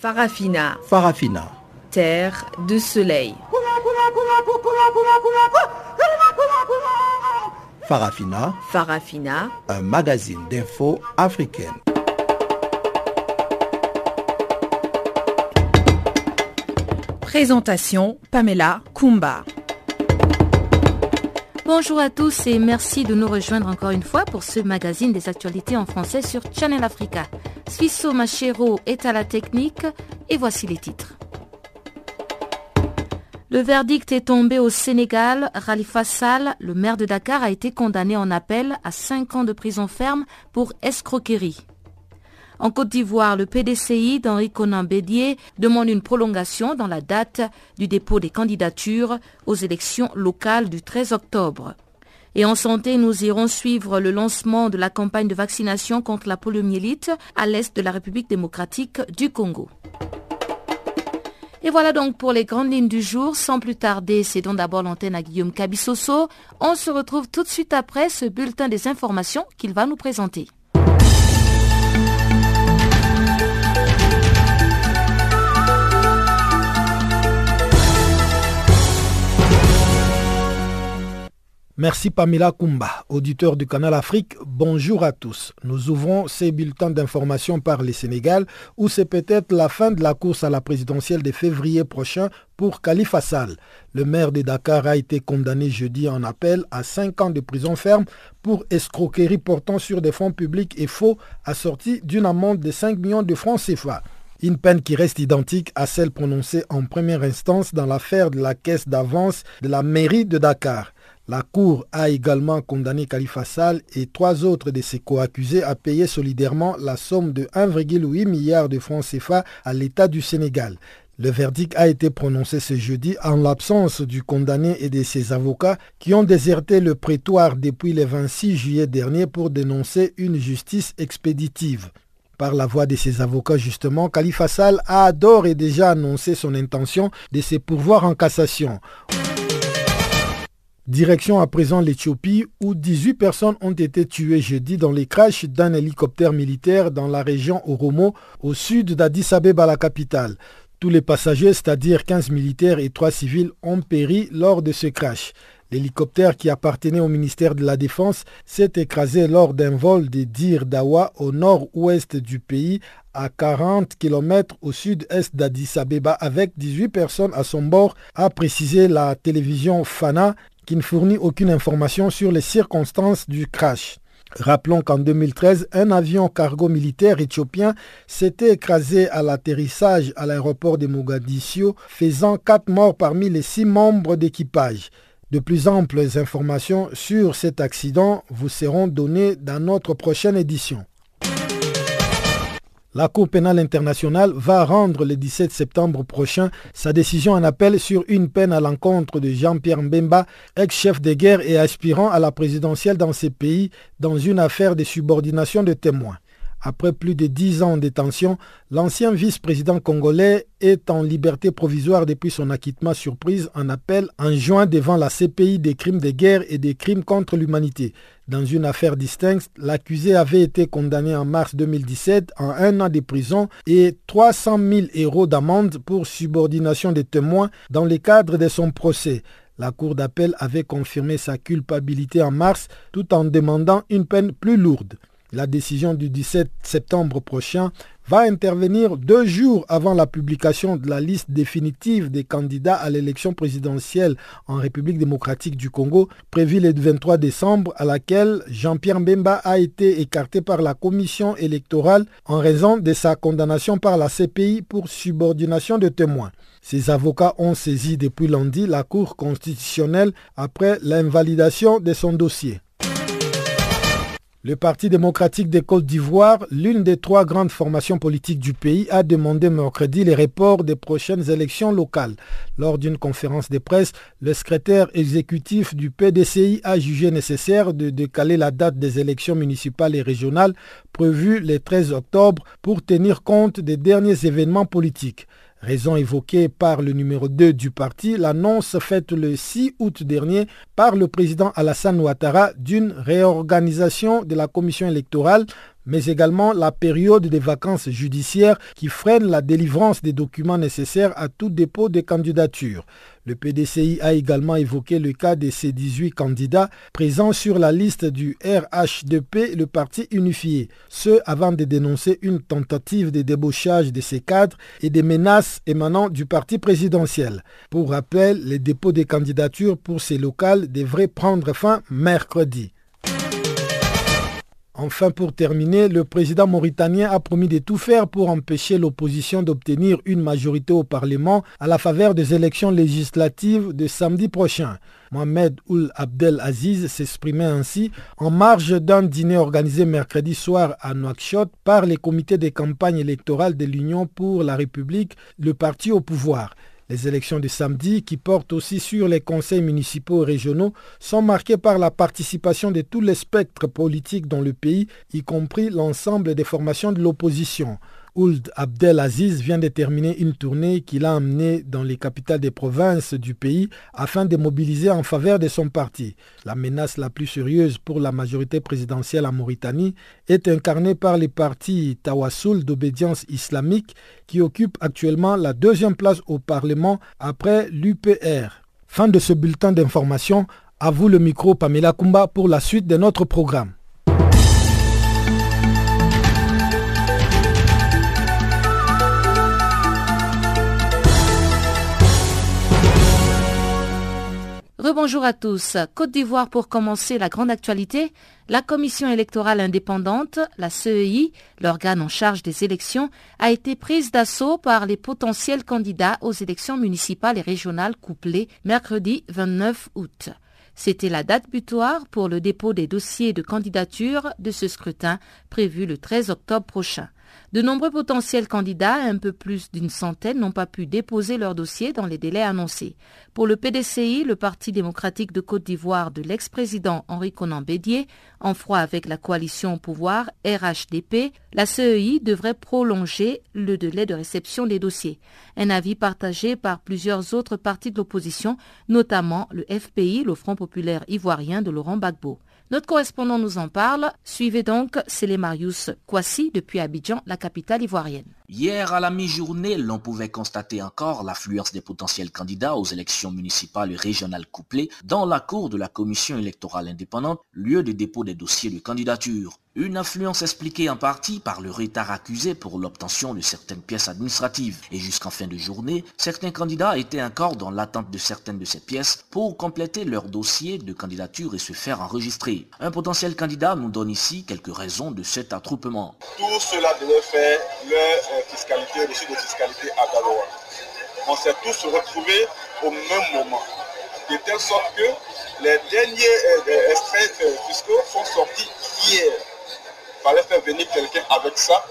Farafina. Farafina. Terre de soleil. Farafina. Farafina. Un magazine d'infos africaine. Présentation Pamela Kumba. Bonjour à tous et merci de nous rejoindre encore une fois pour ce magazine des actualités en français sur Channel Africa. Suisso Machero est à la technique et voici les titres. Le verdict est tombé au Sénégal. Khalifa Sall, le maire de Dakar, a été condamné en appel à 5 ans de prison ferme pour escroquerie. En Côte d'Ivoire, le PDCI d'Henri Conan Bédier demande une prolongation dans la date du dépôt des candidatures aux élections locales du 13 octobre. Et en santé, nous irons suivre le lancement de la campagne de vaccination contre la poliomyélite à l'est de la République démocratique du Congo. Et voilà donc pour les grandes lignes du jour. Sans plus tarder, cédons d'abord l'antenne à Guillaume Cabissoso. On se retrouve tout de suite après ce bulletin des informations qu'il va nous présenter. Merci Pamela Kumba, auditeur du Canal Afrique. Bonjour à tous. Nous ouvrons ces bulletins d'information par le Sénégal où c'est peut-être la fin de la course à la présidentielle de février prochain pour Khalifa Sall. Le maire de Dakar a été condamné jeudi en appel à 5 ans de prison ferme pour escroquerie portant sur des fonds publics et faux assortis d'une amende de 5 millions de francs CFA. Une peine qui reste identique à celle prononcée en première instance dans l'affaire de la caisse d'avance de la mairie de Dakar. La Cour a également condamné Khalifa Sall et trois autres de ses co-accusés à payer solidairement la somme de 1,8 milliard de francs CFA à l'État du Sénégal. Le verdict a été prononcé ce jeudi en l'absence du condamné et de ses avocats qui ont déserté le prétoire depuis le 26 juillet dernier pour dénoncer une justice expéditive. Par la voix de ses avocats, justement, Khalifa Sall a d'ores et déjà annoncé son intention de se pourvoir en cassation. Direction à présent l'Éthiopie où 18 personnes ont été tuées jeudi dans les crashs d'un hélicoptère militaire dans la région Oromo au sud d'Addis Abeba, la capitale. Tous les passagers, c'est-à-dire 15 militaires et 3 civils, ont péri lors de ce crash. L'hélicoptère qui appartenait au ministère de la Défense s'est écrasé lors d'un vol de Dir Dawa au nord-ouest du pays à 40 km au sud-est d'Addis Abeba avec 18 personnes à son bord, a précisé la télévision Fana qui ne fournit aucune information sur les circonstances du crash. Rappelons qu'en 2013, un avion cargo militaire éthiopien s'était écrasé à l'atterrissage à l'aéroport de Mogadiscio, faisant quatre morts parmi les six membres d'équipage. De plus amples informations sur cet accident vous seront données dans notre prochaine édition. La Cour pénale internationale va rendre le 17 septembre prochain sa décision en appel sur une peine à l'encontre de Jean-Pierre Mbemba, ex-chef de guerre et aspirant à la présidentielle dans ces pays, dans une affaire de subordination de témoins. Après plus de dix ans de détention, l'ancien vice-président congolais est en liberté provisoire depuis son acquittement surprise en appel en juin devant la CPI des crimes de guerre et des crimes contre l'humanité. Dans une affaire distincte, l'accusé avait été condamné en mars 2017 en un an de prison et 300 000 euros d'amende pour subordination des témoins dans le cadre de son procès. La Cour d'appel avait confirmé sa culpabilité en mars tout en demandant une peine plus lourde. La décision du 17 septembre prochain va intervenir deux jours avant la publication de la liste définitive des candidats à l'élection présidentielle en République démocratique du Congo, prévue le 23 décembre, à laquelle Jean-Pierre Mbemba a été écarté par la commission électorale en raison de sa condamnation par la CPI pour subordination de témoins. Ses avocats ont saisi depuis lundi la Cour constitutionnelle après l'invalidation de son dossier. Le Parti démocratique des Côtes d'Ivoire, l'une des trois grandes formations politiques du pays, a demandé mercredi les reports des prochaines élections locales. Lors d'une conférence de presse, le secrétaire exécutif du PDCI a jugé nécessaire de décaler la date des élections municipales et régionales prévues le 13 octobre pour tenir compte des derniers événements politiques. Raison évoquée par le numéro 2 du parti, l'annonce faite le 6 août dernier par le président Alassane Ouattara d'une réorganisation de la commission électorale mais également la période des vacances judiciaires qui freine la délivrance des documents nécessaires à tout dépôt de candidature. Le PDCI a également évoqué le cas de ces 18 candidats présents sur la liste du RHDP, le parti unifié, ce avant de dénoncer une tentative de débauchage de ces cadres et des menaces émanant du parti présidentiel. Pour rappel, les dépôts des candidatures pour ces locales devraient prendre fin mercredi. Enfin, pour terminer, le président mauritanien a promis de tout faire pour empêcher l'opposition d'obtenir une majorité au Parlement à la faveur des élections législatives de samedi prochain. Mohamed Oul Abdel Aziz s'exprimait ainsi en marge d'un dîner organisé mercredi soir à Nouakchott par les comités de campagne électorale de l'Union pour la République, le parti au pouvoir. Les élections de samedi, qui portent aussi sur les conseils municipaux et régionaux, sont marquées par la participation de tous les spectres politiques dans le pays, y compris l'ensemble des formations de l'opposition. Ould Abdelaziz vient de terminer une tournée qu'il a amenée dans les capitales des provinces du pays afin de mobiliser en faveur de son parti. La menace la plus sérieuse pour la majorité présidentielle en Mauritanie est incarnée par les partis Tawassul d'obédience islamique qui occupent actuellement la deuxième place au Parlement après l'UPR. Fin de ce bulletin d'information. À vous le micro Pamela Kumba pour la suite de notre programme. Rebonjour à tous. Côte d'Ivoire pour commencer la grande actualité. La commission électorale indépendante, la CEI, l'organe en charge des élections, a été prise d'assaut par les potentiels candidats aux élections municipales et régionales couplées mercredi 29 août. C'était la date butoir pour le dépôt des dossiers de candidature de ce scrutin prévu le 13 octobre prochain. De nombreux potentiels candidats, un peu plus d'une centaine, n'ont pas pu déposer leur dossier dans les délais annoncés. Pour le PDCI, le Parti démocratique de Côte d'Ivoire de l'ex-président Henri Conan Bédier, en froid avec la coalition au pouvoir RHDP, la CEI devrait prolonger le délai de réception des dossiers. Un avis partagé par plusieurs autres partis de l'opposition, notamment le FPI, le Front populaire ivoirien de Laurent Gbagbo. Notre correspondant nous en parle. Suivez donc Marius Kwasi depuis Abidjan, la capitale ivoirienne. Hier, à la mi-journée, l'on pouvait constater encore l'affluence des potentiels candidats aux élections municipales et régionales couplées dans la cour de la commission électorale indépendante, lieu de dépôt des dossiers de candidature. Une influence expliquée en partie par le retard accusé pour l'obtention de certaines pièces administratives. Et jusqu'en fin de journée, certains candidats étaient encore dans l'attente de certaines de ces pièces pour compléter leur dossier de candidature et se faire enregistrer. Un potentiel candidat nous donne ici quelques raisons de cet attroupement. Tout cela devait faire euh, fiscalité, reçu de fiscalité à Galois. On s'est tous retrouvés au même moment. De telle sorte que les derniers euh, extraits euh, fiscaux sont sortis hier. Il fallait faire venir quelqu'un avec ça.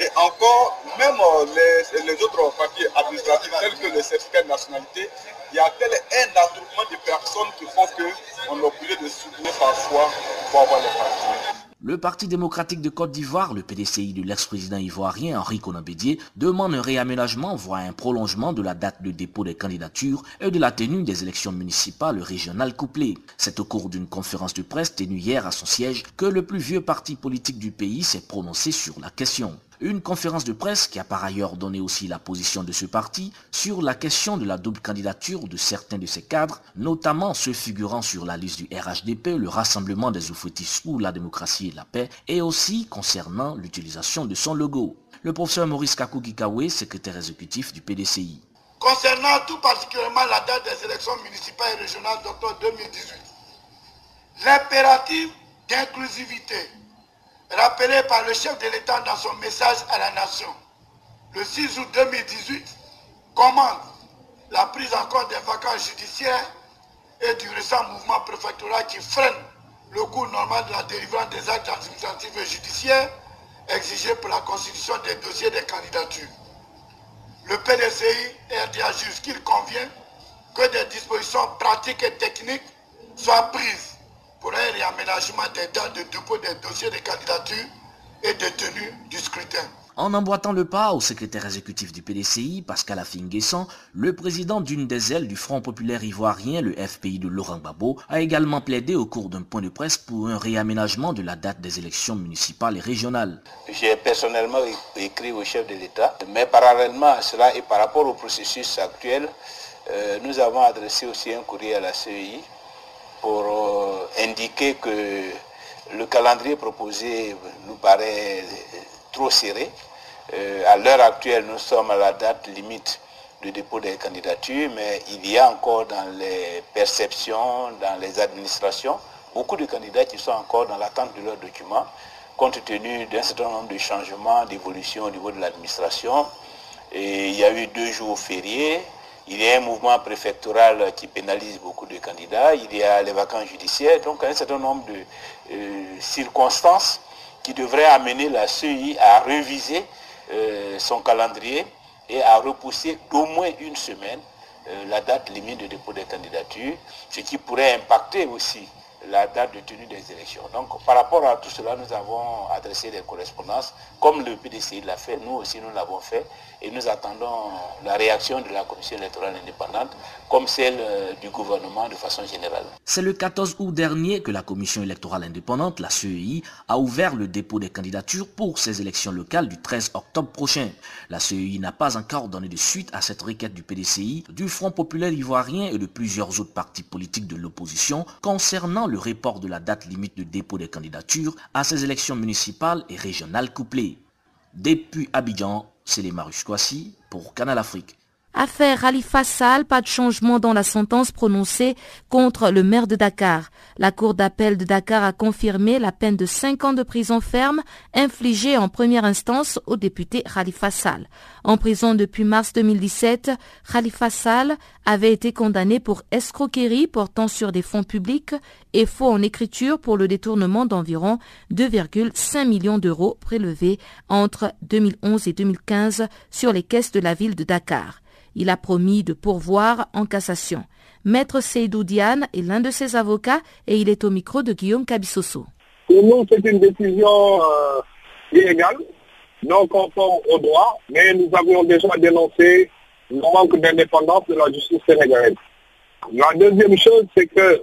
Et encore, même les, autres papiers administratifs tels que le certificat de nationalité, il y a tel un attroupement de personnes qui font qu'on est obligé de soutenir parfois pour avoir les papiers. Le Parti démocratique de Côte d'Ivoire, le PDCI de l'ex-président ivoirien Henri Bédier, demande un réaménagement, voire un prolongement de la date de dépôt des candidatures et de la tenue des élections municipales régionales couplées. C'est au cours d'une conférence de presse tenue hier à son siège que le plus vieux parti politique du pays s'est prononcé sur la question. Une conférence de presse qui a par ailleurs donné aussi la position de ce parti sur la question de la double candidature de certains de ses cadres, notamment ceux figurant sur la liste du RHDP, le Rassemblement des Oufouettis pour la démocratie et la paix, et aussi concernant l'utilisation de son logo. Le professeur Maurice Kakugikawe, secrétaire exécutif du PDCI. Concernant tout particulièrement la date des élections municipales et régionales d'octobre 2018, l'impératif d'inclusivité rappelé par le chef de l'État dans son message à la nation le 6 août 2018, commande la prise en compte des vacances judiciaires et du récent mouvement préfectoral qui freine le cours normal de la délivrance des actes administratifs et judiciaires exigés pour la constitution des dossiers des candidatures. Le PDCI RDA juge qu'il convient que des dispositions pratiques et techniques soient prises pour un réaménagement des dates de dépôt des dossiers de candidature et de tenue du scrutin. En emboîtant le pas au secrétaire exécutif du PDCI, Pascal Affinguessan, le président d'une des ailes du Front populaire ivoirien, le FPI de Laurent Gbagbo, a également plaidé au cours d'un point de presse pour un réaménagement de la date des élections municipales et régionales. J'ai personnellement écrit au chef de l'État, mais parallèlement à cela et par rapport au processus actuel, euh, nous avons adressé aussi un courrier à la CEI pour euh, indiquer que le calendrier proposé nous paraît trop serré. Euh, à l'heure actuelle, nous sommes à la date limite de dépôt des candidatures, mais il y a encore dans les perceptions, dans les administrations, beaucoup de candidats qui sont encore dans l'attente de leurs documents, compte tenu d'un certain nombre de changements, d'évolutions au niveau de l'administration. Et il y a eu deux jours fériés, il y a un mouvement préfectoral qui pénalise beaucoup de candidats, il y a les vacances judiciaires, donc un certain nombre de euh, circonstances qui devrait amener la CEI à réviser euh, son calendrier et à repousser d'au moins une semaine euh, la date limite de dépôt des candidatures, ce qui pourrait impacter aussi la date de tenue des élections. Donc par rapport à tout cela, nous avons adressé des correspondances, comme le PDCI l'a fait, nous aussi nous l'avons fait, et nous attendons la réaction de la Commission électorale indépendante, comme celle euh, du gouvernement de façon générale. C'est le 14 août dernier que la Commission électorale indépendante, la CEI, a ouvert le dépôt des candidatures pour ces élections locales du 13 octobre prochain. La CEI n'a pas encore donné de suite à cette requête du PDCI, du Front populaire ivoirien et de plusieurs autres partis politiques de l'opposition concernant le report de la date limite de dépôt des candidatures à ces élections municipales et régionales couplées. Depuis Abidjan, c'est les Marus pour Canal Afrique. Affaire Khalifa Sall, pas de changement dans la sentence prononcée contre le maire de Dakar. La Cour d'appel de Dakar a confirmé la peine de 5 ans de prison ferme infligée en première instance au député Khalifa Sall. En prison depuis mars 2017, Khalifa Sall avait été condamné pour escroquerie portant sur des fonds publics et faux en écriture pour le détournement d'environ 2,5 millions d'euros prélevés entre 2011 et 2015 sur les caisses de la ville de Dakar. Il a promis de pourvoir en cassation. Maître Seydou Diane est l'un de ses avocats et il est au micro de Guillaume Cabissoso. Pour nous, c'est une décision euh, illégale, non conforme au droit, mais nous avions déjà dénoncé le manque d'indépendance de la justice sénégalaise. La deuxième chose, c'est que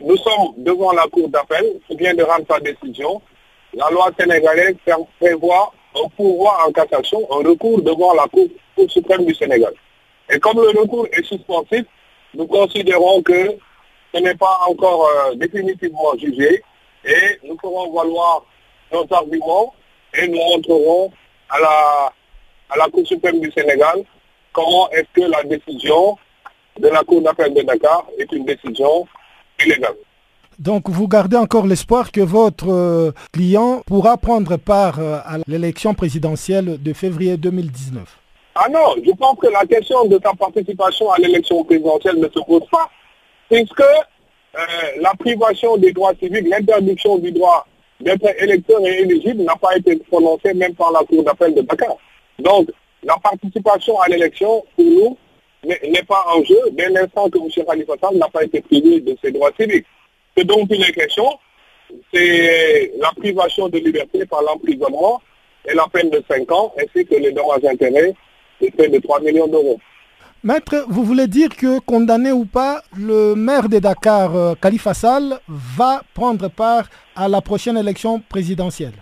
nous sommes devant la Cour d'appel qui vient de rendre sa décision. La loi sénégalaise prévoit un pouvoir en cassation, un recours devant la Cour suprême du Sénégal. Et comme le recours est suspensif, nous considérons que ce n'est pas encore euh, définitivement jugé et nous ferons valoir nos arguments et nous montrerons à la, à la Cour suprême du Sénégal comment est-ce que la décision de la Cour d'appel de Dakar est une décision illégale. Donc vous gardez encore l'espoir que votre euh, client pourra prendre part euh, à l'élection présidentielle de février 2019 ah non, je pense que la question de ta participation à l'élection présidentielle ne se pose pas, puisque euh, la privation des droits civiques, l'interdiction du droit d'être électeur et éligible n'a pas été prononcée même par la Cour d'appel de Dakar. Donc, la participation à l'élection, pour nous, n'est pas en jeu dès l'instant que M. Khalifa n'a pas été privé de ses droits civiques. Ce dont il est question, c'est la privation de liberté par l'emprisonnement et la peine de 5 ans, ainsi que les dommages intérêts de 3 millions d'euros. Maître, vous voulez dire que, condamné ou pas, le maire de Dakar, euh, Khalifa Sall, va prendre part à la prochaine élection présidentielle?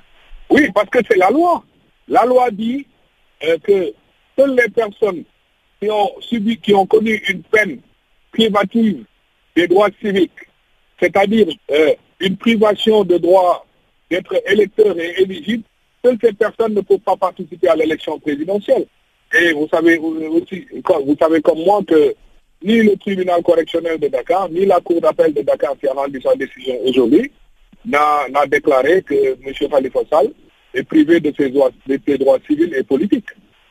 Oui, parce que c'est la loi. La loi dit euh, que seules les personnes qui ont subi, qui ont connu une peine privative des droits civiques, c'est-à-dire euh, une privation de droit d'être électeur et éligible, seules ces personnes ne peuvent pas participer à l'élection présidentielle. Et vous savez aussi, vous savez comme moi que ni le tribunal correctionnel de Dakar, ni la cour d'appel de Dakar qui a rendu sa décision aujourd'hui, n'a déclaré que M. Khalifa Sall est privé de ses, droits, de ses droits civils et politiques.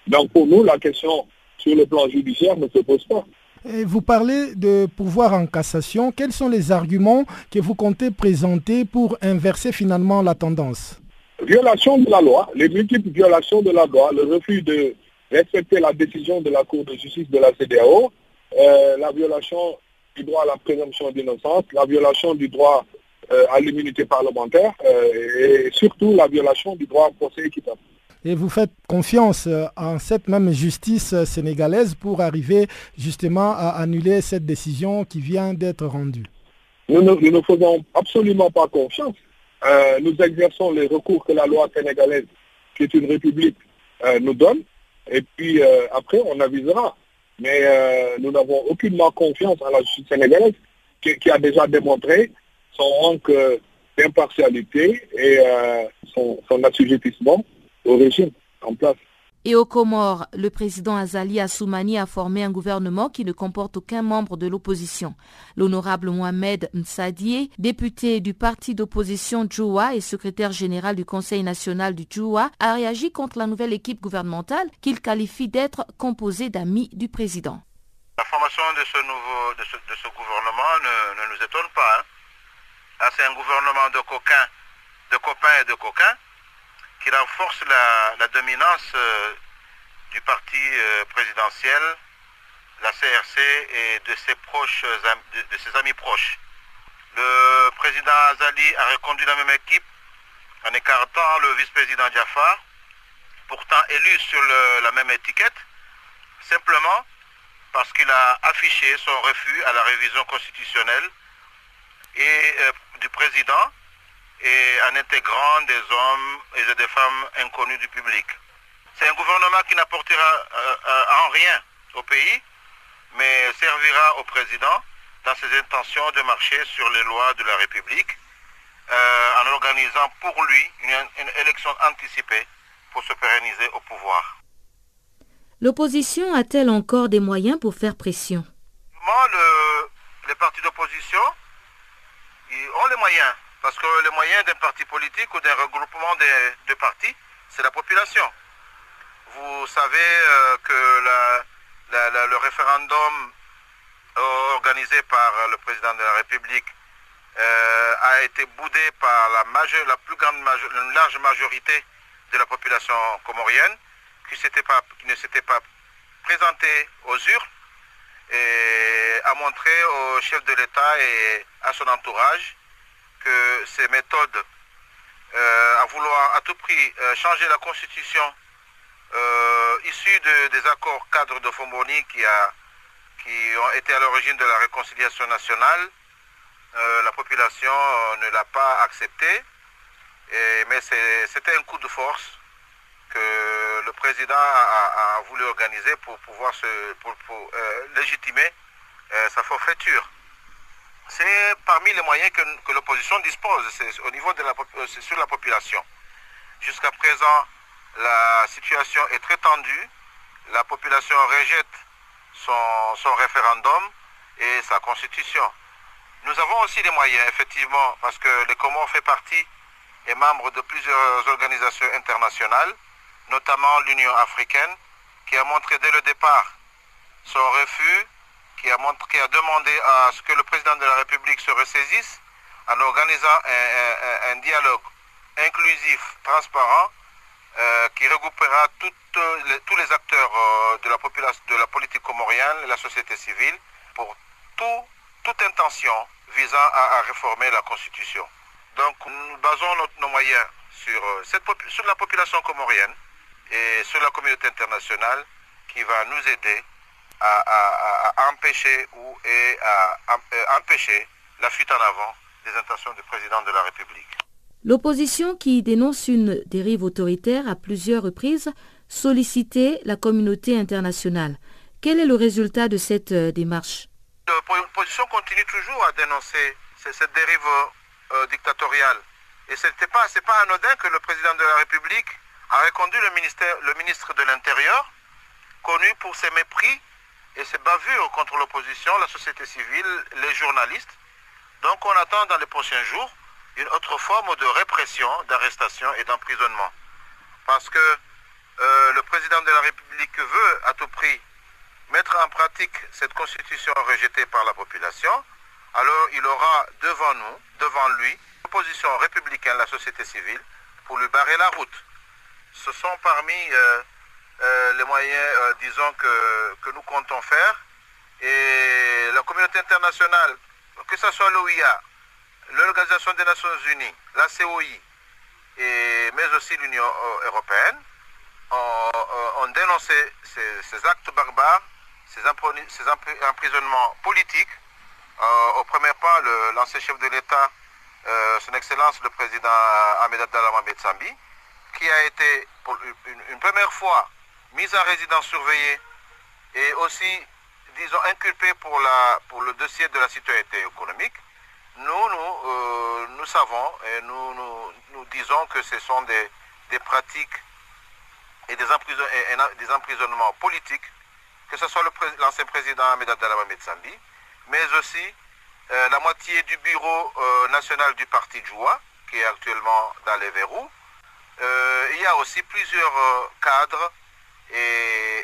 Donc pour nous, la question sur le plan judiciaire ne se pose pas. Et vous parlez de pouvoir en cassation. Quels sont les arguments que vous comptez présenter pour inverser finalement la tendance? Violation de la loi, les multiples violations de la loi, le refus de respecter la décision de la Cour de justice de la CDAO, euh, la violation du droit à la présomption d'innocence, la violation du droit euh, à l'immunité parlementaire euh, et surtout la violation du droit à procès équitable. Et vous faites confiance en cette même justice sénégalaise pour arriver justement à annuler cette décision qui vient d'être rendue? Nous ne, faisons absolument pas confiance. nous exerçons les recours que la loi sénégalaise, qui est une république, nous donne. Et puis après, on avisera. Mais nous n'avons aucunement confiance en la justice sénégalaise qui, a déjà démontré son manque d'impartialité et euh, son, assujettissement au régime en place. Et aux Comores, le président Azali Assoumani a formé un gouvernement qui ne comporte aucun membre de l'opposition. L'honorable Mohamed Msadie, député du parti d'opposition Djoua et secrétaire général du Conseil national du Djoua, a réagi contre la nouvelle équipe gouvernementale qu'il qualifie d'être composée d'amis du président. La formation de ce nouveau de ce, gouvernement ne, nous étonne pas. Hein. Ah, c'est un gouvernement de coquins, de copains et de coquins qui renforce la, dominance euh, du parti euh, présidentiel, la CRC et de ses proches de, ses amis proches. Le président Azali a reconduit la même équipe en écartant le vice-président Jafar, pourtant élu sur la même étiquette, simplement parce qu'il a affiché son refus à la révision constitutionnelle et euh, du président et en intégrant des hommes et des femmes inconnus du public. C'est un gouvernement qui n'apportera euh, euh, en rien au pays, mais servira au président dans ses intentions de marcher sur les lois de la République en organisant pour lui une élection anticipée pour se pérenniser au pouvoir. L'opposition a-t-elle encore des moyens pour faire pression? Les partis d'opposition ont les moyens. Parce que les moyens d'un parti politique ou d'un regroupement de, partis, c'est la population. Vous savez euh, que le référendum organisé par le président de la République euh, a été boudé par la, la plus grande une large majorité de la population comorienne qui, ne s'était pas présenté aux urnes et a montré au chef de l'État et à son entourage que ces méthodes euh, à vouloir à tout prix euh, changer la constitution euh, issue des accords cadres de Fomboni qui, a, qui ont été à l'origine de la réconciliation nationale, la population ne l'a pas accepté, mais c'était un coup de force que le président a, voulu organiser pour pouvoir se, pour, légitimer sa forfaiture. C'est parmi les moyens que, l'opposition dispose, au niveau de la, euh, sur la population. Jusqu'à présent, la situation est très tendue. La population rejette son, référendum et sa constitution. Nous avons aussi des moyens, effectivement, parce que les Comores fait partie et membre de plusieurs organisations internationales notamment l'Union africaine, qui a montré dès le départ son refus, qui a, demandé à ce que le président de la République se ressaisisse en organisant un, dialogue inclusif, transparent, euh, qui regroupera tous les acteurs euh, de, la population, de la politique comorienne, la société civile, pour toute intention visant à, réformer la Constitution. Donc nous basons nos moyens euh, sur la population comorienne, et sur la communauté internationale qui va nous aider à, empêcher ou et à, euh, empêcher la fuite en avant des intentions du président de la République. L'opposition qui dénonce une dérive autoritaire à plusieurs reprises sollicitait la communauté internationale. Quel est le résultat de cette euh, démarche? L'opposition continue toujours à dénoncer cette dérive euh, dictatoriale. Et ce n'est pas, pas anodin que le président de la République a reconduit le, ministère, le ministre de l'Intérieur, connu pour ses mépris et ses bavures contre l'opposition, la société civile, les journalistes. Donc on attend dans les prochains jours une autre forme de répression, d'arrestation et d'emprisonnement. Parce que euh, le président de la République veut à tout prix mettre en pratique cette constitution rejetée par la population, alors il aura devant nous, devant lui, l'opposition républicaine, la société civile, pour lui barrer la route ce sont parmi euh, les moyens, euh, disons, que, que, nous comptons faire. Et la communauté internationale, que ce soit l'OIA, l'Organisation des Nations Unies, la COI, mais aussi l'Union européenne, dénoncer ces, actes barbares, ces, emprisonnements politiques. au premier pas, l'ancien chef de l'État, son Excellence le président Ahmed Abdallah Mohamed Sambi, qui a été pour une, première fois mis en résidence surveillée et aussi, disons, inculpé pour, la, pour le dossier de la citoyenneté économique, nous, nous, euh, nous savons et nous, nous, disons que ce sont des, des pratiques et des, des, emprisonnements politiques, que ce soit l'ancien président Ahmed Abdallah Mohamed Sambi, mais aussi euh, la moitié du bureau euh, national du parti Djoua, qui est actuellement dans les verrous, il y a aussi plusieurs cadres et,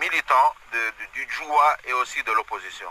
militants du Djoua et aussi de l'opposition.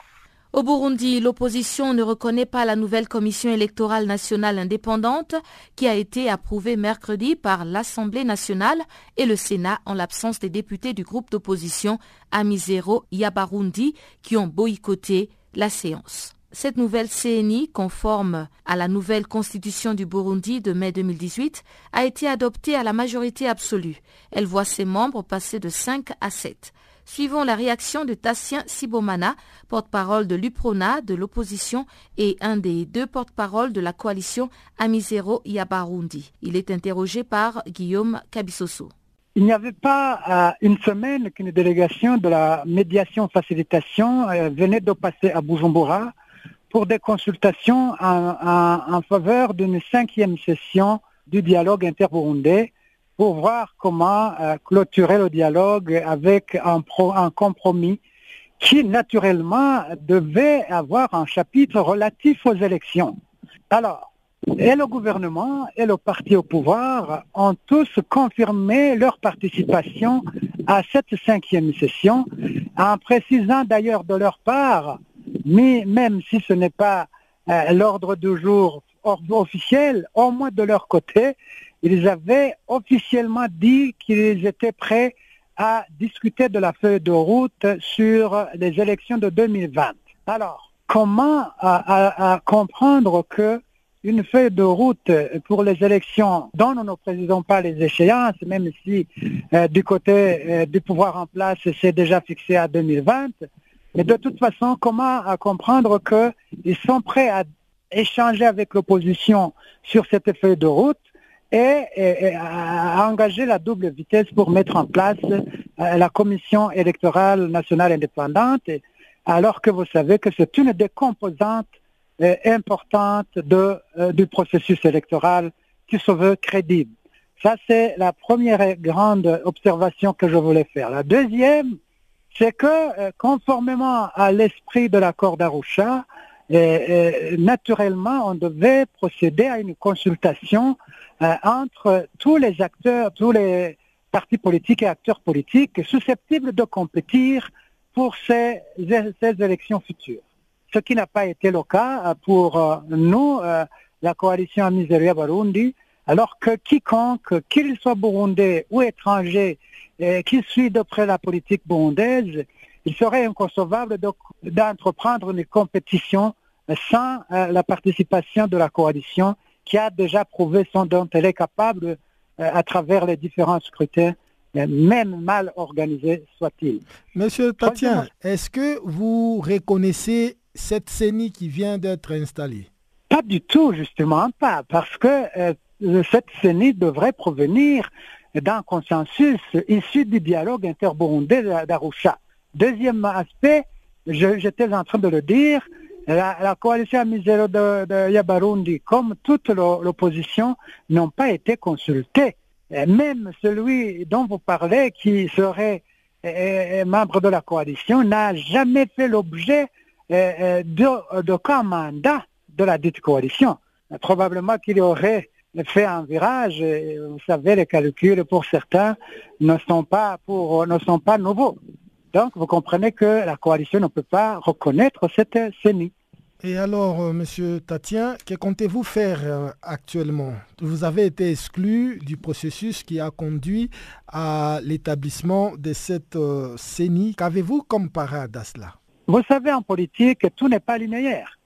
Au Burundi, l'opposition ne reconnaît pas la nouvelle commission électorale nationale indépendante qui a été approuvée mercredi par l'Assemblée nationale et le Sénat en l'absence des députés du groupe d'opposition Amizero Yabarundi qui ont boycotté la séance. Cette nouvelle CNI, conforme à la nouvelle constitution du Burundi de mai 2018, a été adoptée à la majorité absolue. Elle voit ses membres passer de 5 à 7. Suivons la réaction de Tassien Sibomana, porte-parole de l'UPRONA de l'opposition et un des deux porte-parole de la coalition Amizero Yabarundi. Il est interrogé par Guillaume Kabisoso. Il n'y avait pas euh, une semaine qu'une délégation de la médiation facilitation euh, venait de passer à Bujumbura pour des consultations en, faveur d'une cinquième session du dialogue interburundais pour voir comment euh, clôturer le dialogue avec un, un compromis qui naturellement devait avoir un chapitre relatif aux élections. Alors, et le gouvernement et le parti au pouvoir ont tous confirmé leur participation à cette cinquième session, en précisant d'ailleurs de leur part mais même si ce n'est pas euh, l'ordre du jour officiel, au moins de leur côté, ils avaient officiellement dit qu'ils étaient prêts à discuter de la feuille de route sur les élections de 2020. Alors, comment à, comprendre que une feuille de route pour les élections dont nous ne précisons pas les échéances, même si euh, du côté euh, du pouvoir en place c'est déjà fixé à 2020, mais de toute façon, comment comprendre qu'ils sont prêts à échanger avec l'opposition sur cette feuille de route et, à engager la double vitesse pour mettre en place euh, la commission électorale nationale indépendante, alors que vous savez que c'est une des composantes euh, importantes euh, du processus électoral qui se veut crédible. Ça, c'est la première grande observation que je voulais faire. La deuxième, c'est que euh, conformément à l'esprit de l'accord d'Arusha, euh, euh, naturellement, on devait procéder à une consultation entre tous les acteurs, tous les partis politiques et acteurs politiques susceptibles de compétir pour ces, élections futures. Ce qui n'a pas été le cas pour nous, la coalition Amiseria Barundi, alors que quiconque, qu'il soit burundais ou étranger, qui suit de près la politique burundaise, il serait inconcevable d'entreprendre une compétition sans euh, la participation de la coalition qui a déjà prouvé son dont elle est capable euh, à travers les différents scrutins euh, même mal organisés soit-il. Monsieur Tatien, est-ce que vous reconnaissez cette CENI qui vient d'être installée? Pas du tout, justement pas, parce que cette CENI devrait provenir d'un consensus issu du dialogue interburundais d'Arusha. Deuxième aspect, j'étais en train de le dire, la, coalition Misero de, de, Yabarundi, comme toute l'opposition, n'ont pas été consultés. même celui dont vous parlez, qui serait membre de la coalition, n'a jamais fait l'objet d'aucun mandat de la dite coalition. Probablement qu'il y aurait fait un virage. vous savez, les calculs pour certains ne sont pas pour ne sont pas nouveaux. Donc, vous comprenez que la coalition ne peut pas reconnaître cette CENI. Et alors, M. Euh, Monsieur Tatien, que comptez-vous faire euh, actuellement? Vous avez été exclu du processus qui a conduit à l'établissement de cette euh, CENI. Qu'avez-vous comme parade à cela? Vous savez, en politique, tout n'est pas linéaire.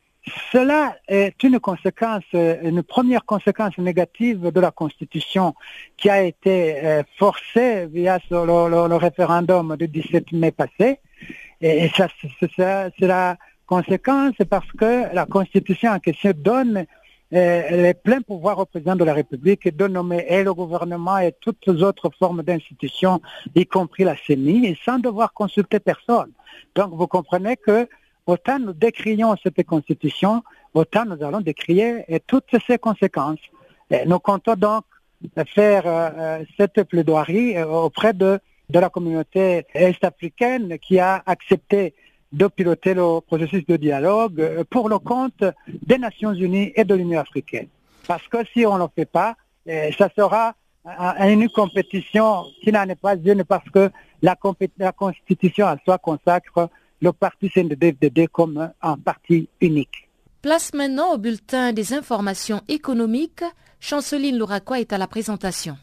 Cela est une conséquence, une première conséquence négative de la Constitution qui a été euh, forcée via le, référendum du 17 mai passé. Et, ça, c'est la conséquence parce que la Constitution en question donne euh, les pleins pouvoirs au président de la République de nommer et le gouvernement et toutes les autres formes d'institutions, y compris la CENI, sans devoir consulter personne. Donc vous comprenez que autant nous décrions cette constitution, autant nous allons décrier toutes ces conséquences. nous comptons donc faire euh, euh, cette plaidoirie euh, auprès de, de la communauté est-africaine qui a accepté de piloter le processus de dialogue pour le compte des Nations Unies et de l'Union africaine. Parce que si on ne le fait pas, ça sera une compétition qui n'en est pas une parce que la, la Constitution à soi consacre le parti CNDD-FDD comme un parti unique. Place maintenant au bulletin des informations économiques. Chanceline Louraquois est à la présentation.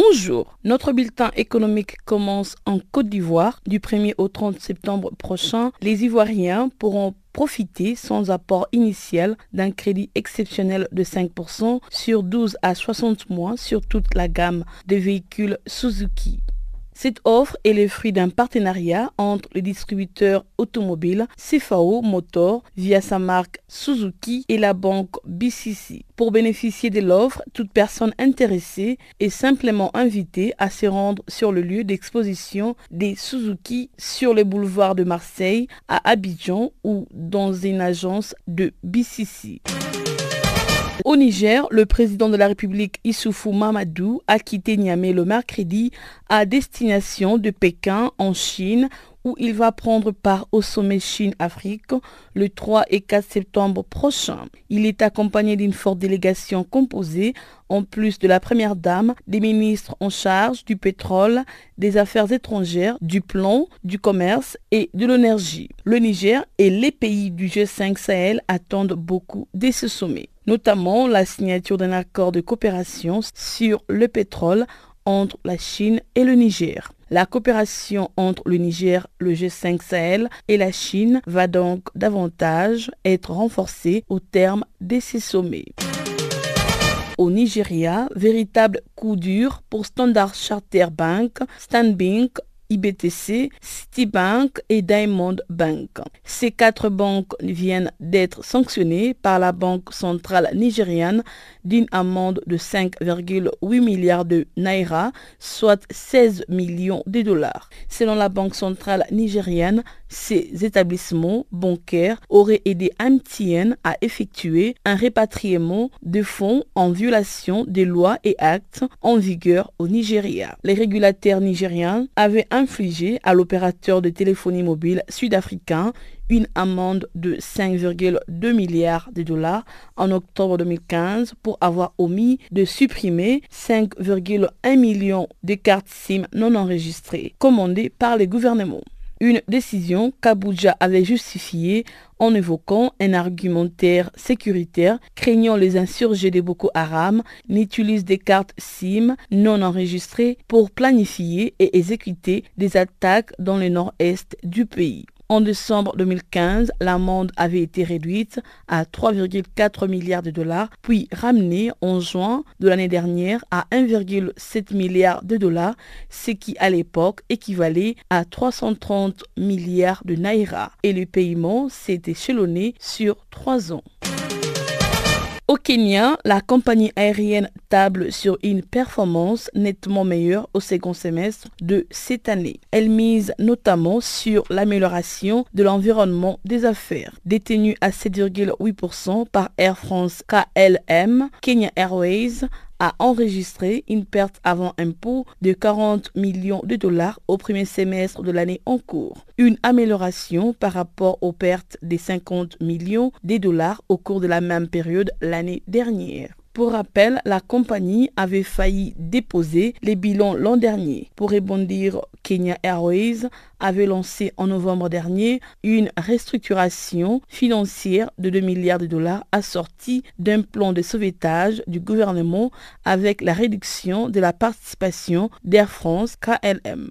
Bonjour, notre bulletin économique commence en Côte d'Ivoire. Du 1er au 30 septembre prochain, les Ivoiriens pourront profiter sans apport initial d'un crédit exceptionnel de 5% sur 12 à 60 mois sur toute la gamme de véhicules Suzuki. Cette offre est le fruit d'un partenariat entre le distributeur automobile CFAO Motor via sa marque Suzuki et la banque BCC. Pour bénéficier de l'offre, toute personne intéressée est simplement invitée à se rendre sur le lieu d'exposition des Suzuki sur le boulevard de Marseille, à Abidjan ou dans une agence de BCC. Au Niger, le président de la République Issoufou Mamadou a quitté Niamey le mercredi à destination de Pékin en Chine où il va prendre part au sommet Chine-Afrique le 3 et 4 septembre prochain. Il est accompagné d'une forte délégation composée, en plus de la Première Dame, des ministres en charge du pétrole, des affaires étrangères, du plan, du commerce et de l'énergie. Le Niger et les pays du G5 Sahel attendent beaucoup de ce sommet notamment la signature d'un accord de coopération sur le pétrole entre la Chine et le Niger. La coopération entre le Niger, le G5 Sahel et la Chine va donc davantage être renforcée au terme de ces sommets. Au Nigeria, véritable coup dur pour Standard Charter Bank, Stanbank IBTC, Citibank et Diamond Bank. Ces quatre banques viennent d'être sanctionnées par la Banque centrale nigériane d'une amende de 5,8 milliards de naira, soit 16 millions de dollars. Selon la Banque centrale nigériane, ces établissements bancaires auraient aidé MTN à effectuer un répatriement de fonds en violation des lois et actes en vigueur au Nigeria. Les régulateurs nigériens avaient infligé à l'opérateur de téléphonie mobile sud-africain une amende de 5,2 milliards de dollars en octobre 2015 pour avoir omis de supprimer 5,1 millions de cartes SIM non enregistrées commandées par les gouvernements. Une décision qu'Abuja avait justifiée en évoquant un argumentaire sécuritaire craignant les insurgés de Boko Haram n'utilisent des cartes SIM non enregistrées pour planifier et exécuter des attaques dans le nord-est du pays. En décembre 2015, l'amende avait été réduite à 3,4 milliards de dollars, puis ramenée en juin de l'année dernière à 1,7 milliard de dollars, ce qui à l'époque équivalait à 330 milliards de naira. Et le paiement s'est échelonné sur trois ans. Au Kenya, la compagnie aérienne table sur une performance nettement meilleure au second semestre de cette année. Elle mise notamment sur l'amélioration de l'environnement des affaires. Détenue à 7,8% par Air France KLM, Kenya Airways a enregistré une perte avant impôt de 40 millions de dollars au premier semestre de l'année en cours, une amélioration par rapport aux pertes des 50 millions de dollars au cours de la même période l'année dernière. Pour rappel, la compagnie avait failli déposer les bilans l'an dernier. Pour rebondir, Kenya Airways avait lancé en novembre dernier une restructuration financière de 2 milliards de dollars assortie d'un plan de sauvetage du gouvernement avec la réduction de la participation d'Air France KLM.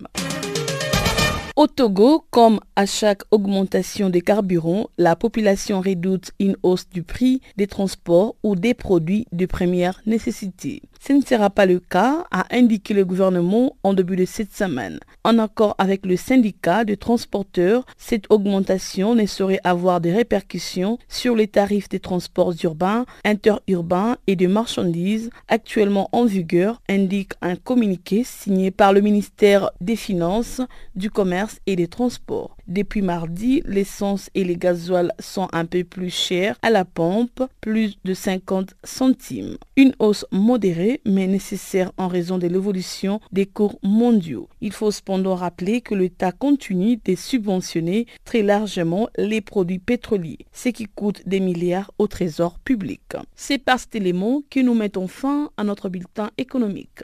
Au Togo, comme à chaque augmentation des carburants, la population redoute une hausse du prix des transports ou des produits de première nécessité. Ce ne sera pas le cas, a indiqué le gouvernement en début de cette semaine. En accord avec le syndicat de transporteurs, cette augmentation ne saurait avoir de répercussions sur les tarifs des transports urbains, interurbains et de marchandises actuellement en vigueur, indique un communiqué signé par le ministère des Finances, du Commerce et des Transports. Depuis mardi, l'essence et les gasoils sont un peu plus chers à la pompe, plus de 50 centimes. Une hausse modérée mais nécessaire en raison de l'évolution des cours mondiaux. Il faut cependant rappeler que l'État continue de subventionner très largement les produits pétroliers, ce qui coûte des milliards au trésor public. C'est par cet élément que nous mettons fin à notre bulletin économique.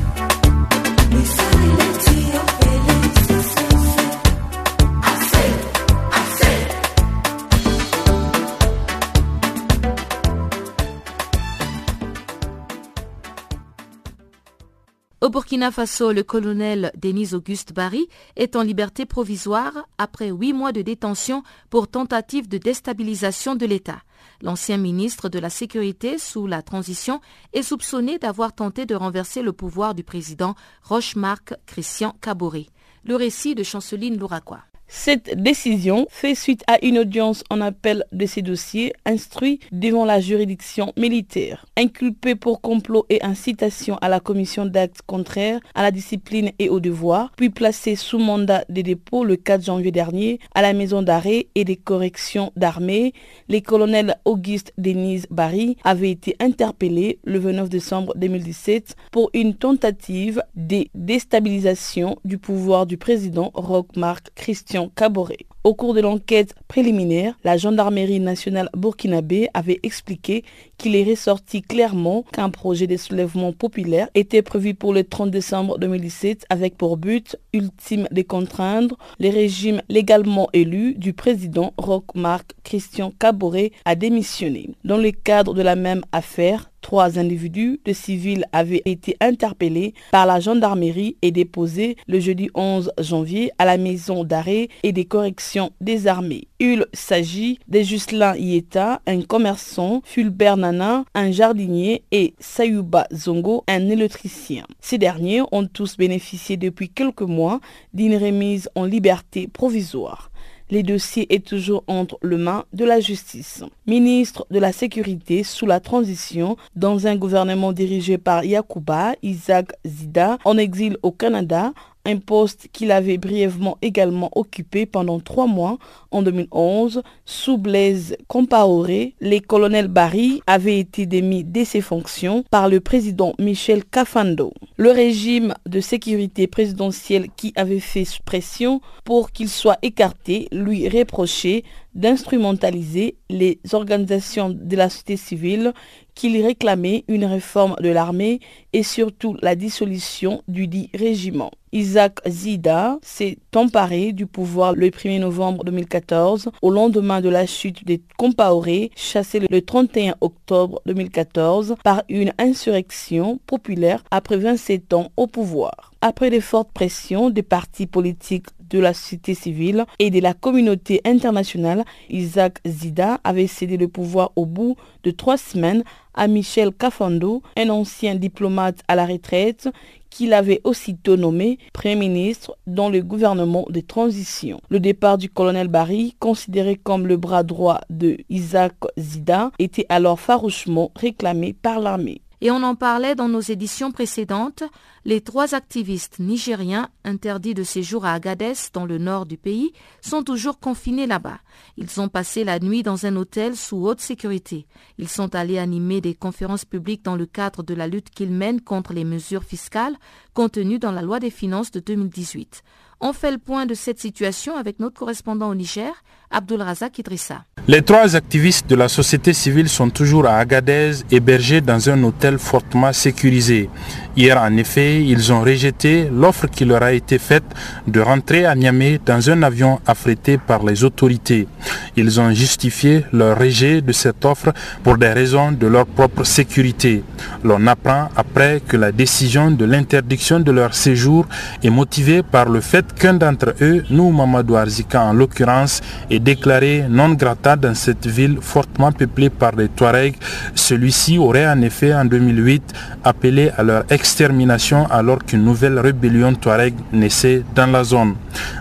Au Burkina Faso, le colonel Denis Auguste Barry est en liberté provisoire après huit mois de détention pour tentative de déstabilisation de l'État. L'ancien ministre de la Sécurité sous la transition est soupçonné d'avoir tenté de renverser le pouvoir du président Rochemarc Christian Caboret. Le récit de Chanceline Louraquois. Cette décision fait suite à une audience en appel de ces dossiers instruits devant la juridiction militaire. Inculpé pour complot et incitation à la commission d'actes contraires à la discipline et au devoir, puis placé sous mandat de dépôt le 4 janvier dernier à la maison d'arrêt et des corrections d'armée, les colonels Auguste Denise Barry avaient été interpellés le 29 décembre 2017 pour une tentative de déstabilisation du pouvoir du président Roch-Marc Christian Caboret. Au cours de l'enquête préliminaire, la gendarmerie nationale burkinabé avait expliqué qu'il est ressorti clairement qu'un projet de soulèvement populaire était prévu pour le 30 décembre 2017 avec pour but ultime de contraindre le régime légalement élu du président Roch-Marc Christian Caboret à démissionner. Dans le cadre de la même affaire, Trois individus de civils avaient été interpellés par la gendarmerie et déposés le jeudi 11 janvier à la maison d'arrêt et des corrections des armées. Il s'agit de Justin Yeta, un commerçant, Fulbert Nana, un jardinier et Sayuba Zongo, un électricien. Ces derniers ont tous bénéficié depuis quelques mois d'une remise en liberté provisoire. Les dossiers est toujours entre les mains de la justice. Ministre de la Sécurité sous la transition dans un gouvernement dirigé par Yakuba Isaac Zida en exil au Canada, un poste qu'il avait brièvement également occupé pendant trois mois en 2011 sous Blaise Compaoré. Les colonels Barry avaient été démis de ses fonctions par le président Michel Cafando. Le régime de sécurité présidentielle qui avait fait pression pour qu'il soit écarté lui reprochait d'instrumentaliser les organisations de la société civile qu'il réclamait une réforme de l'armée et surtout la dissolution du dit régiment. Isaac Zida s'est emparé du pouvoir le 1er novembre 2014 au lendemain de la chute des Compaoré chassés le 31 octobre 2014 par une insurrection populaire après 27 ans au pouvoir. Après les fortes pressions des partis politiques de la société civile et de la communauté internationale, Isaac Zida avait cédé le pouvoir au bout de trois semaines à Michel Kafando, un ancien diplomate à la retraite qu'il avait aussitôt nommé Premier ministre dans le gouvernement de transition. Le départ du colonel Barry, considéré comme le bras droit de Isaac Zida, était alors farouchement réclamé par l'armée et on en parlait dans nos éditions précédentes, les trois activistes nigériens interdits de séjour à Agadez, dans le nord du pays, sont toujours confinés là-bas. Ils ont passé la nuit dans un hôtel sous haute sécurité. Ils sont allés animer des conférences publiques dans le cadre de la lutte qu'ils mènent contre les mesures fiscales contenues dans la loi des finances de 2018. On fait le point de cette situation avec notre correspondant au Niger, Abdul Razak Idrissa. Les trois activistes de la société civile sont toujours à Agadez, hébergés dans un hôtel fortement sécurisé. Hier, en effet, ils ont rejeté l'offre qui leur a été faite de rentrer à Niamey dans un avion affrété par les autorités. Ils ont justifié leur rejet de cette offre pour des raisons de leur propre sécurité. L'on apprend après que la décision de l'interdiction de leur séjour est motivée par le fait qu'un d'entre eux, nous Mamadou Arzika en l'occurrence, est déclaré non grata dans cette ville fortement peuplée par les Touaregs. Celui-ci aurait en effet en 2008 appelé à leur extermination alors qu'une nouvelle rébellion Touareg naissait dans la zone.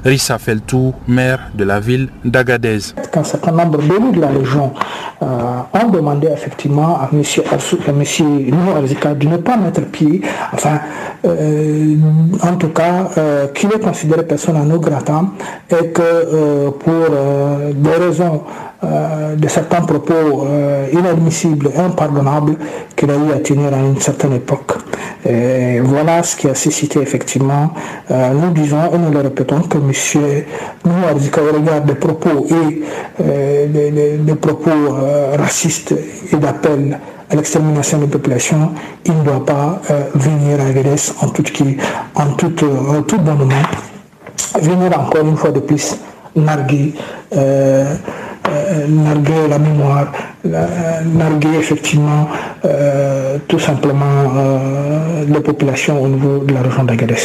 Rissa Feltou, maire de la ville d'Agadez. Un certain nombre de la région euh, ont demandé effectivement à M. Arzika de ne pas mettre pied, enfin, euh, en tout cas, euh, qu'il est considéré persona non grata et que pour des raisons euh, de certains propos euh, inadmissibles et impardonnables qu'il a eu à tenir à une certaine époque. Voilà ce qui a suscité effectivement, euh, nous disons et nous le répétons que M. Nouarzika, au regard des propos et des, propos racistes et d'appel à l'extermination des populations, il ne doit pas venir à Grèce en tout, en en tout bon moment, venir encore une fois de plus narguer euh, narguer la mémoire, narguer effectivement euh, tout simplement euh, les populations au niveau de la région d'Agadez.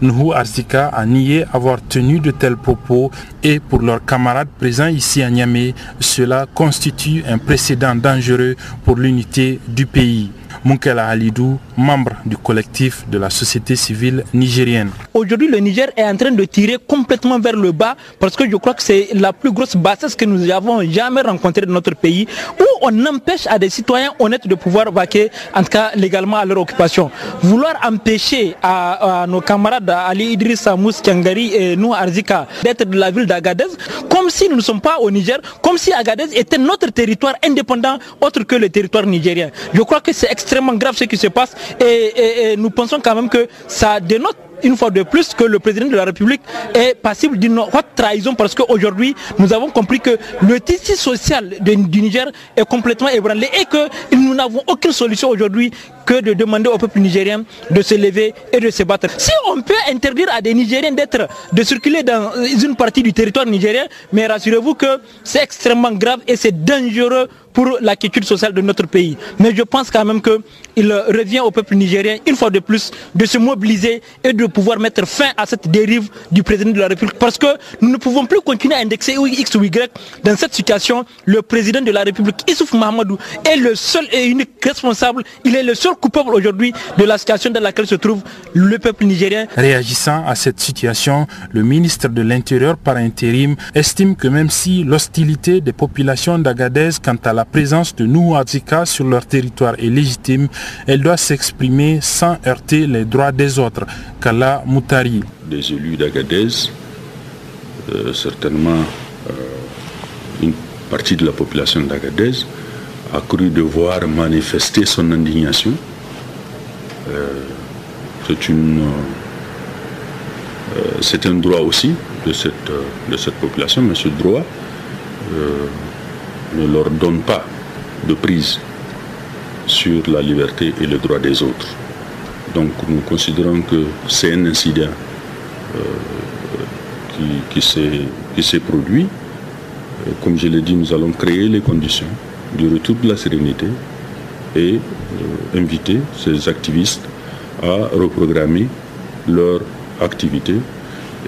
Nuhu Arzika a nié avoir tenu de tels propos et pour leurs camarades présents ici à Niamey, cela constitue un précédent dangereux pour l'unité du pays. Munkela Halidou, membre du collectif de la société civile nigérienne. Aujourd'hui, le Niger est en train de tirer complètement vers le bas parce que je crois que c'est la plus grosse bassesse que nous avons jamais rencontrée dans notre pays où on empêche à des citoyens honnêtes de pouvoir vaquer, en tout cas légalement, à leur occupation. Vouloir empêcher à, nos camarades Ali Idrissa Mous Kiangari et nous Arzika d'être de la ville d'Agadez comme si nous ne sommes pas au Niger, comme si Agadez était notre territoire indépendant autre que le territoire nigérien. Je crois que c'est extrêmement grave ce qui se passe et, nous pensons quand même que ça dénote une fois de plus que le président de la République est passible d'une haute trahison parce qu'aujourd'hui, nous avons compris que le tissu social du Niger est complètement ébranlé et que nous n'avons aucune solution aujourd'hui que de demander au peuple nigérien de se lever et de se battre. Si on peut interdire à des Nigériens d'être, de circuler dans une partie du territoire nigérien, mais rassurez-vous que c'est extrêmement grave et c'est dangereux pour la quiétude sociale de notre pays. Mais je pense quand même qu'il revient au peuple nigérien, une fois de plus, de se mobiliser et de pouvoir mettre fin à cette dérive du président de la République. Parce que nous ne pouvons plus continuer à indexer X ou Y. Dans cette situation, le président de la République, Issouf Mahamadou, est le seul et unique responsable. Il est le seul coupable aujourd'hui de la situation dans laquelle se trouve le peuple nigérien. Réagissant à cette situation, le ministre de l'Intérieur par intérim estime que même si l'hostilité des populations d'Agadez quant à la présence de Nouadzika sur leur territoire est légitime, elle doit s'exprimer sans heurter les droits des autres. Kala Moutari. Des élus d'Agadez, euh, certainement euh, une partie de la population d'Agadez, a cru devoir manifester son indignation. Euh, c'est une c'est un droit aussi de cette, de cette population, mais ce droit ne leur donne pas de prise sur la liberté et le droit des autres. Donc nous considérons que c'est un incident qui, qui s'est produit. Comme je l'ai dit, nous allons créer les conditions du retour de la sérénité et inviter ces activistes à reprogrammer leur activité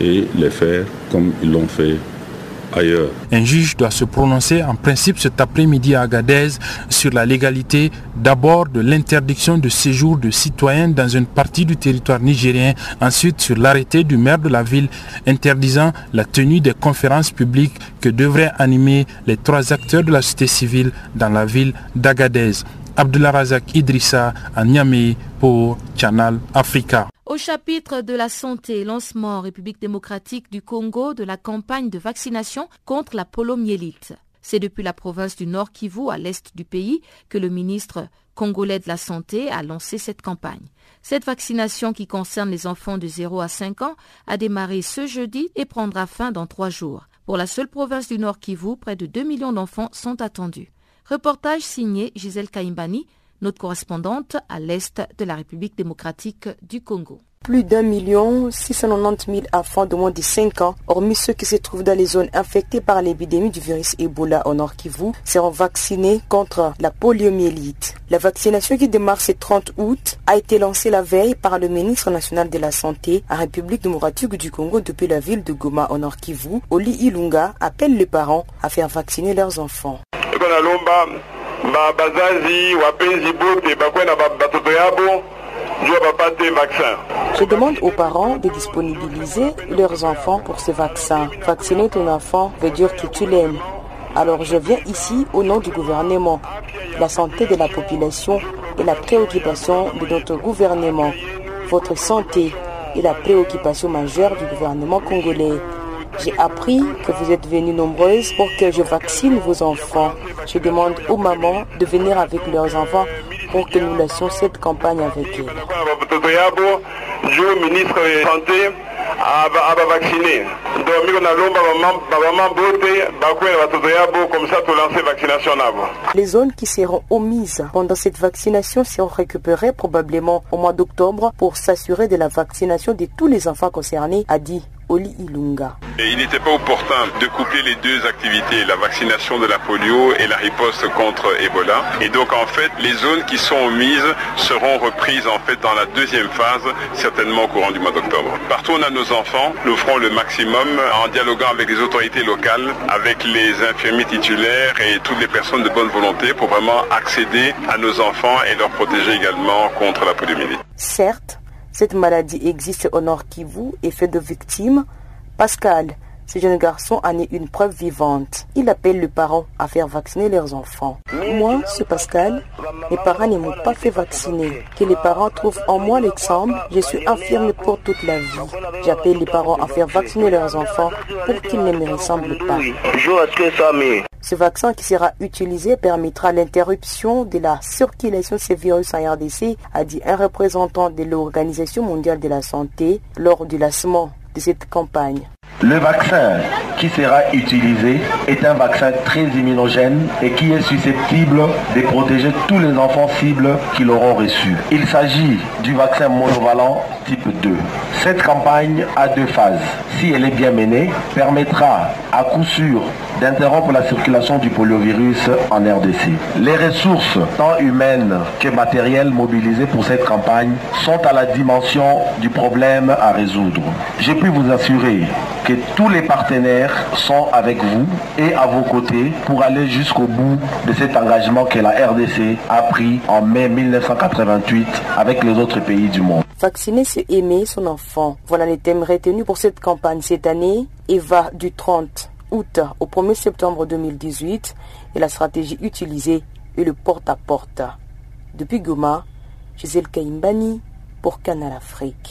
et les faire comme ils l'ont fait Un juge doit se prononcer en principe cet après-midi à Agadez sur la légalité d'abord de l'interdiction de séjour de citoyens dans une partie du territoire nigérien, ensuite sur l'arrêté du maire de la ville interdisant la tenue des conférences publiques que devraient animer les trois acteurs de la société civile dans la ville d'Agadez. Abdullah Razak Idrissa à Niamey pour Channel Africa. Au chapitre de la santé, lancement en République démocratique du Congo de la campagne de vaccination contre la polomyélite. C'est depuis la province du Nord Kivu, à l'est du pays, que le ministre congolais de la Santé a lancé cette campagne. Cette vaccination qui concerne les enfants de 0 à 5 ans a démarré ce jeudi et prendra fin dans trois jours. Pour la seule province du Nord Kivu, près de 2 millions d'enfants sont attendus. Reportage signé Gisèle Kaimbani, notre correspondante à l'est de la République démocratique du Congo. Plus d'un million 690 000 enfants de moins de 5 ans, hormis ceux qui se trouvent dans les zones infectées par l'épidémie du virus Ebola au Nord Kivu, seront vaccinés contre la poliomyélite. La vaccination qui démarre ce 30 août a été lancée la veille par le ministre national de la Santé en République démocratique du Congo depuis la ville de Goma au Nord Kivu. Oli Ilunga appelle les parents à faire vacciner leurs enfants. Je demande aux parents de disponibiliser leurs enfants pour ce vaccin. Vacciner ton enfant veut dire que tu l'aimes. Alors je viens ici au nom du gouvernement. La santé de la population est la préoccupation de notre gouvernement. Votre santé est la préoccupation majeure du gouvernement congolais. J'ai appris que vous êtes venues nombreuses pour que je vaccine vos enfants. Je demande aux mamans de venir avec leurs enfants pour que nous laissions cette campagne avec vacciner. Les zones qui seront omises pendant cette vaccination seront récupérées probablement au mois d'octobre pour s'assurer de la vaccination de tous les enfants concernés, a dit Oli Ilunga. il n'était pas opportun de coupler les deux activités, la vaccination de la polio et la riposte contre Ebola. Et donc en fait, les zones qui sont omises seront reprises en fait dans la deuxième phase, certainement au courant du mois d'octobre. Partout où on a nos enfants, nous ferons le maximum en dialoguant avec les autorités locales, avec les infirmiers titulaires et toutes les personnes de bonne volonté pour vraiment accéder à nos enfants et leur protéger également contre la poliomyélite. Certes, cette maladie existe au Nord Kivu et fait de victimes. Pascal, ce jeune garçon en est une preuve vivante. Il appelle les parents à faire vacciner leurs enfants. Moi, ce Pascal, mes parents ne m'ont pas fait vacciner. Que les parents trouvent en moi l'exemple, je suis infirme pour toute la vie. J'appelle les parents à faire vacciner leurs enfants pour qu'ils ne me ressemblent pas. Ce vaccin qui sera utilisé permettra l'interruption de la circulation de ce virus en RDC, a dit un représentant de l'Organisation mondiale de la santé lors du lancement de cette campagne. Le vaccin qui sera utilisé est un vaccin très immunogène et qui est susceptible de protéger tous les enfants cibles qui l'auront reçu. Il s'agit du vaccin monovalent type 2. Cette campagne a deux phases. Si elle est bien menée, permettra à coup sûr d'interrompre la circulation du poliovirus en RDC. Les ressources, tant humaines que matérielles mobilisées pour cette campagne, sont à la dimension du problème à résoudre. J'ai pu vous assurer que tous les partenaires sont avec vous et à vos côtés pour aller jusqu'au bout de cet engagement que la RDC a pris en mai 1988 avec les autres pays du monde. Vacciner, c'est aimer son enfant. Voilà les thèmes retenus pour cette campagne cette année. Eva du 30 août au 1er septembre 2018 et la stratégie utilisée est le porte-à-porte. Depuis Goma, Gisèle Kaimbani pour Canal Afrique.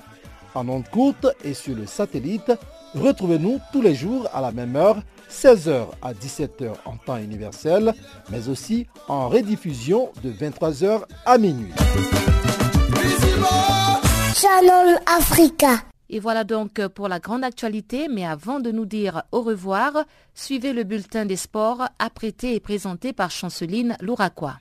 En ondes courte et sur le satellite, retrouvez-nous tous les jours à la même heure, 16h à 17h en temps universel, mais aussi en rediffusion de 23h à minuit. Channel Africa. Et voilà donc pour la grande actualité, mais avant de nous dire au revoir, suivez le bulletin des sports apprêté et présenté par Chanceline Louraquois.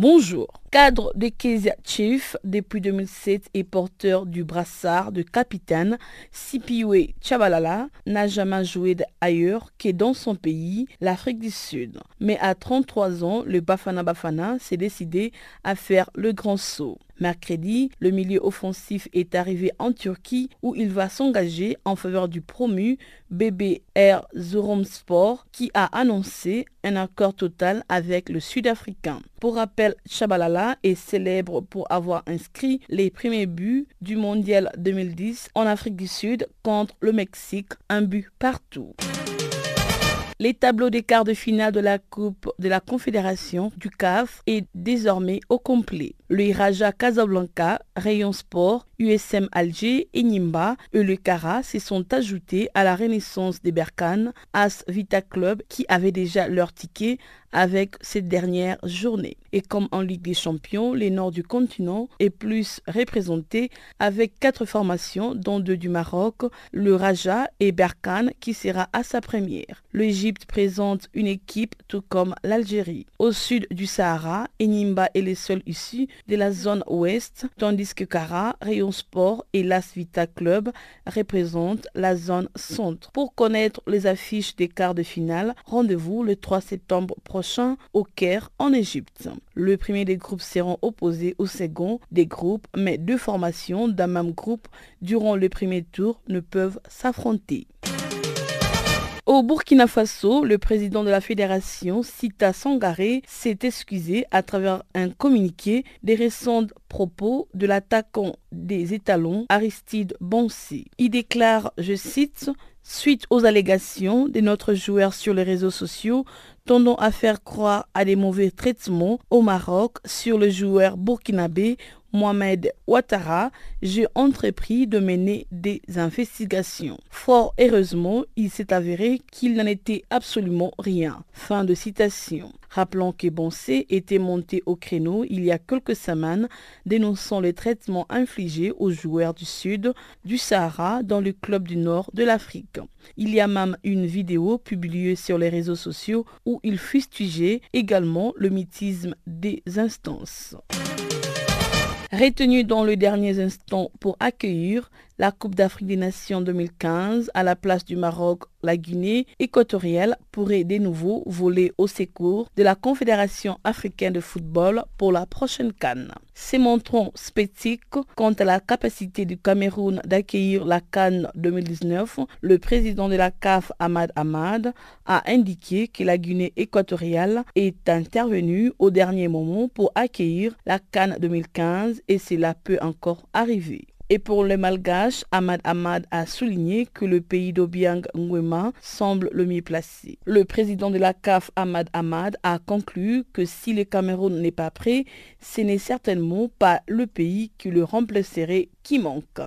Bonjour. Cadre de Kezia Chief depuis 2007 et porteur du brassard de capitaine, Sipiwe Chabalala n'a jamais joué ailleurs que dans son pays, l'Afrique du Sud. Mais à 33 ans, le Bafana Bafana s'est décidé à faire le grand saut. Mercredi, le milieu offensif est arrivé en Turquie où il va s'engager en faveur du promu BBR Sport qui a annoncé un accord total avec le Sud-Africain. Pour rappel, Chabalala est célèbre pour avoir inscrit les premiers buts du Mondial 2010 en Afrique du Sud contre le Mexique, un but partout. Les tableaux des quarts de finale de la Coupe de la Confédération du CAF est désormais au complet. Le Raja Casablanca, Rayon Sport, USM Alger et Nimba et le Cara se sont ajoutés à la renaissance des Berkane, As Vita Club qui avait déjà leur ticket avec cette dernière journée. Et comme en Ligue des Champions, les Nord du continent est plus représenté avec quatre formations, dont deux du Maroc, le Raja et Berkane qui sera à sa première. L'Égypte présente une équipe tout comme l'Algérie. Au sud du Sahara, Enimba est les seuls issus de la zone ouest, tandis que Kara, Rayon Sport et Las Vita Club représentent la zone centre. Pour connaître les affiches des quarts de finale, rendez-vous le 3 septembre prochain au Caire en Égypte. Le premier des groupes seront opposés au second des groupes, mais deux formations d'un même groupe durant le premier tour ne peuvent s'affronter. Au Burkina Faso, le président de la fédération, Sita Sangaré, s'est excusé à travers un communiqué des récents propos de l'attaquant des étalons Aristide Bonsi. Il déclare, je cite, Suite aux allégations de notre joueur sur les réseaux sociaux, tendant à faire croire à des mauvais traitements au Maroc sur le joueur burkinabé Mohamed Ouattara, j'ai entrepris de mener des investigations. Fort heureusement, il s'est avéré qu'il n'en était absolument rien. Fin de citation. Rappelons que Bonsé était monté au créneau il y a quelques semaines, dénonçant les traitements infligés aux joueurs du Sud du Sahara dans le club du Nord de l'Afrique. Il y a même une vidéo publiée sur les réseaux sociaux où il fustigait également le mythisme des instances retenu dans le dernier instant pour accueillir la Coupe d'Afrique des Nations 2015 à la place du Maroc, la Guinée équatoriale pourrait de nouveau voler au secours de la Confédération africaine de football pour la prochaine Cannes. Se montrant sceptique quant à la capacité du Cameroun d'accueillir la Cannes 2019, le président de la CAF, Ahmad Ahmad, a indiqué que la Guinée équatoriale est intervenue au dernier moment pour accueillir la Cannes 2015 et cela peut encore arriver. Et pour les Malgaches, Ahmad Ahmad a souligné que le pays d'Obiang Nguema semble le mieux placé. Le président de la CAF, Ahmad Ahmad, a conclu que si le Cameroun n'est pas prêt, ce n'est certainement pas le pays qui le remplacerait qui manque.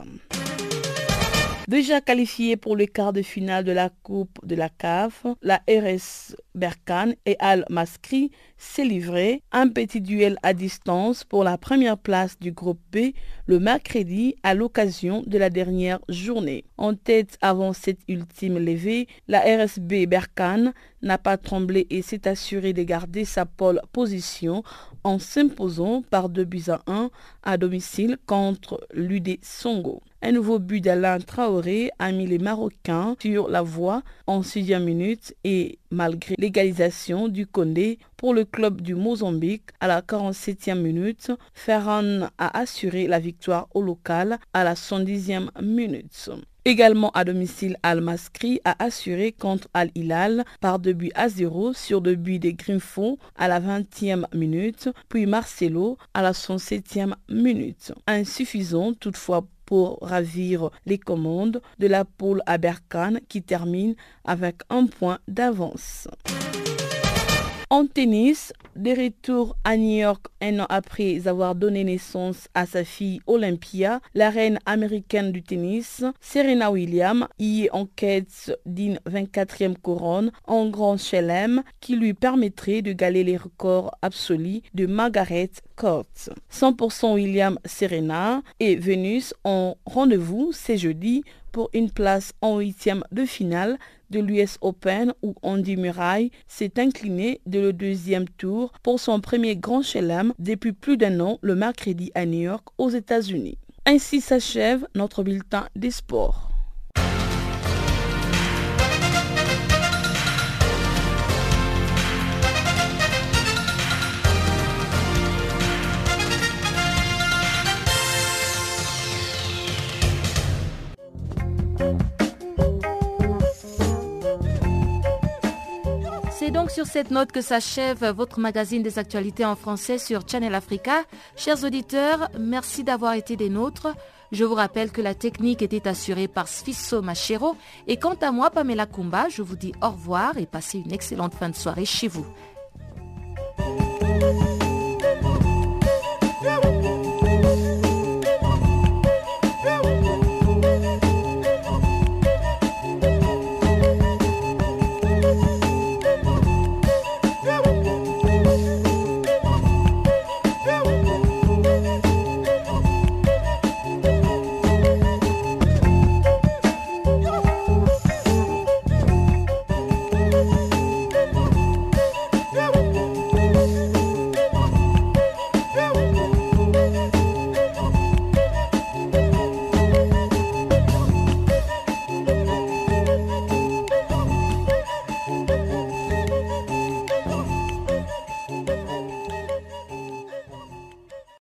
Déjà qualifié pour le quart de finale de la Coupe de la CAF, la RS Berkane et Al Maskri s'est livré un petit duel à distance pour la première place du groupe B le mercredi à l'occasion de la dernière journée. En tête avant cette ultime levée, la RSB Berkane n'a pas tremblé et s'est assuré de garder sa pole position en s'imposant par 2 buts à 1 à domicile contre l'UD Songo. Un nouveau but d'Alain Traoré a mis les Marocains sur la voie en sixième minute et malgré l'égalisation du Condé pour le club du Mozambique à la 47e minute. Ferran a assuré la victoire au local à la 110e minute. Également à domicile, Al-Maskri a assuré contre Al-Hilal par 2 buts à 0 sur 2 buts des Grimfons à la 20e minute, puis Marcelo à la 107e minute. Insuffisant toutefois pour ravir les commandes de la poule Aberkan qui termine avec un point d'avance. En tennis, de retour à New York un an après avoir donné naissance à sa fille Olympia, la reine américaine du tennis, Serena Williams, y est en quête d'une 24e couronne en Grand Chelem qui lui permettrait de galer les records absolus de Margaret Court. 100% William Serena et Venus ont rendez-vous ce jeudi pour une place en huitième de finale de l'US Open où Andy Murray s'est incliné de le deuxième tour pour son premier grand chelem depuis plus d'un an le mercredi à New York aux États-Unis. Ainsi s'achève notre bulletin des sports. C'est donc sur cette note que s'achève votre magazine des actualités en français sur Channel Africa. Chers auditeurs, merci d'avoir été des nôtres. Je vous rappelle que la technique était assurée par Sfisso Machero. Et quant à moi, Pamela Kumba, je vous dis au revoir et passez une excellente fin de soirée chez vous.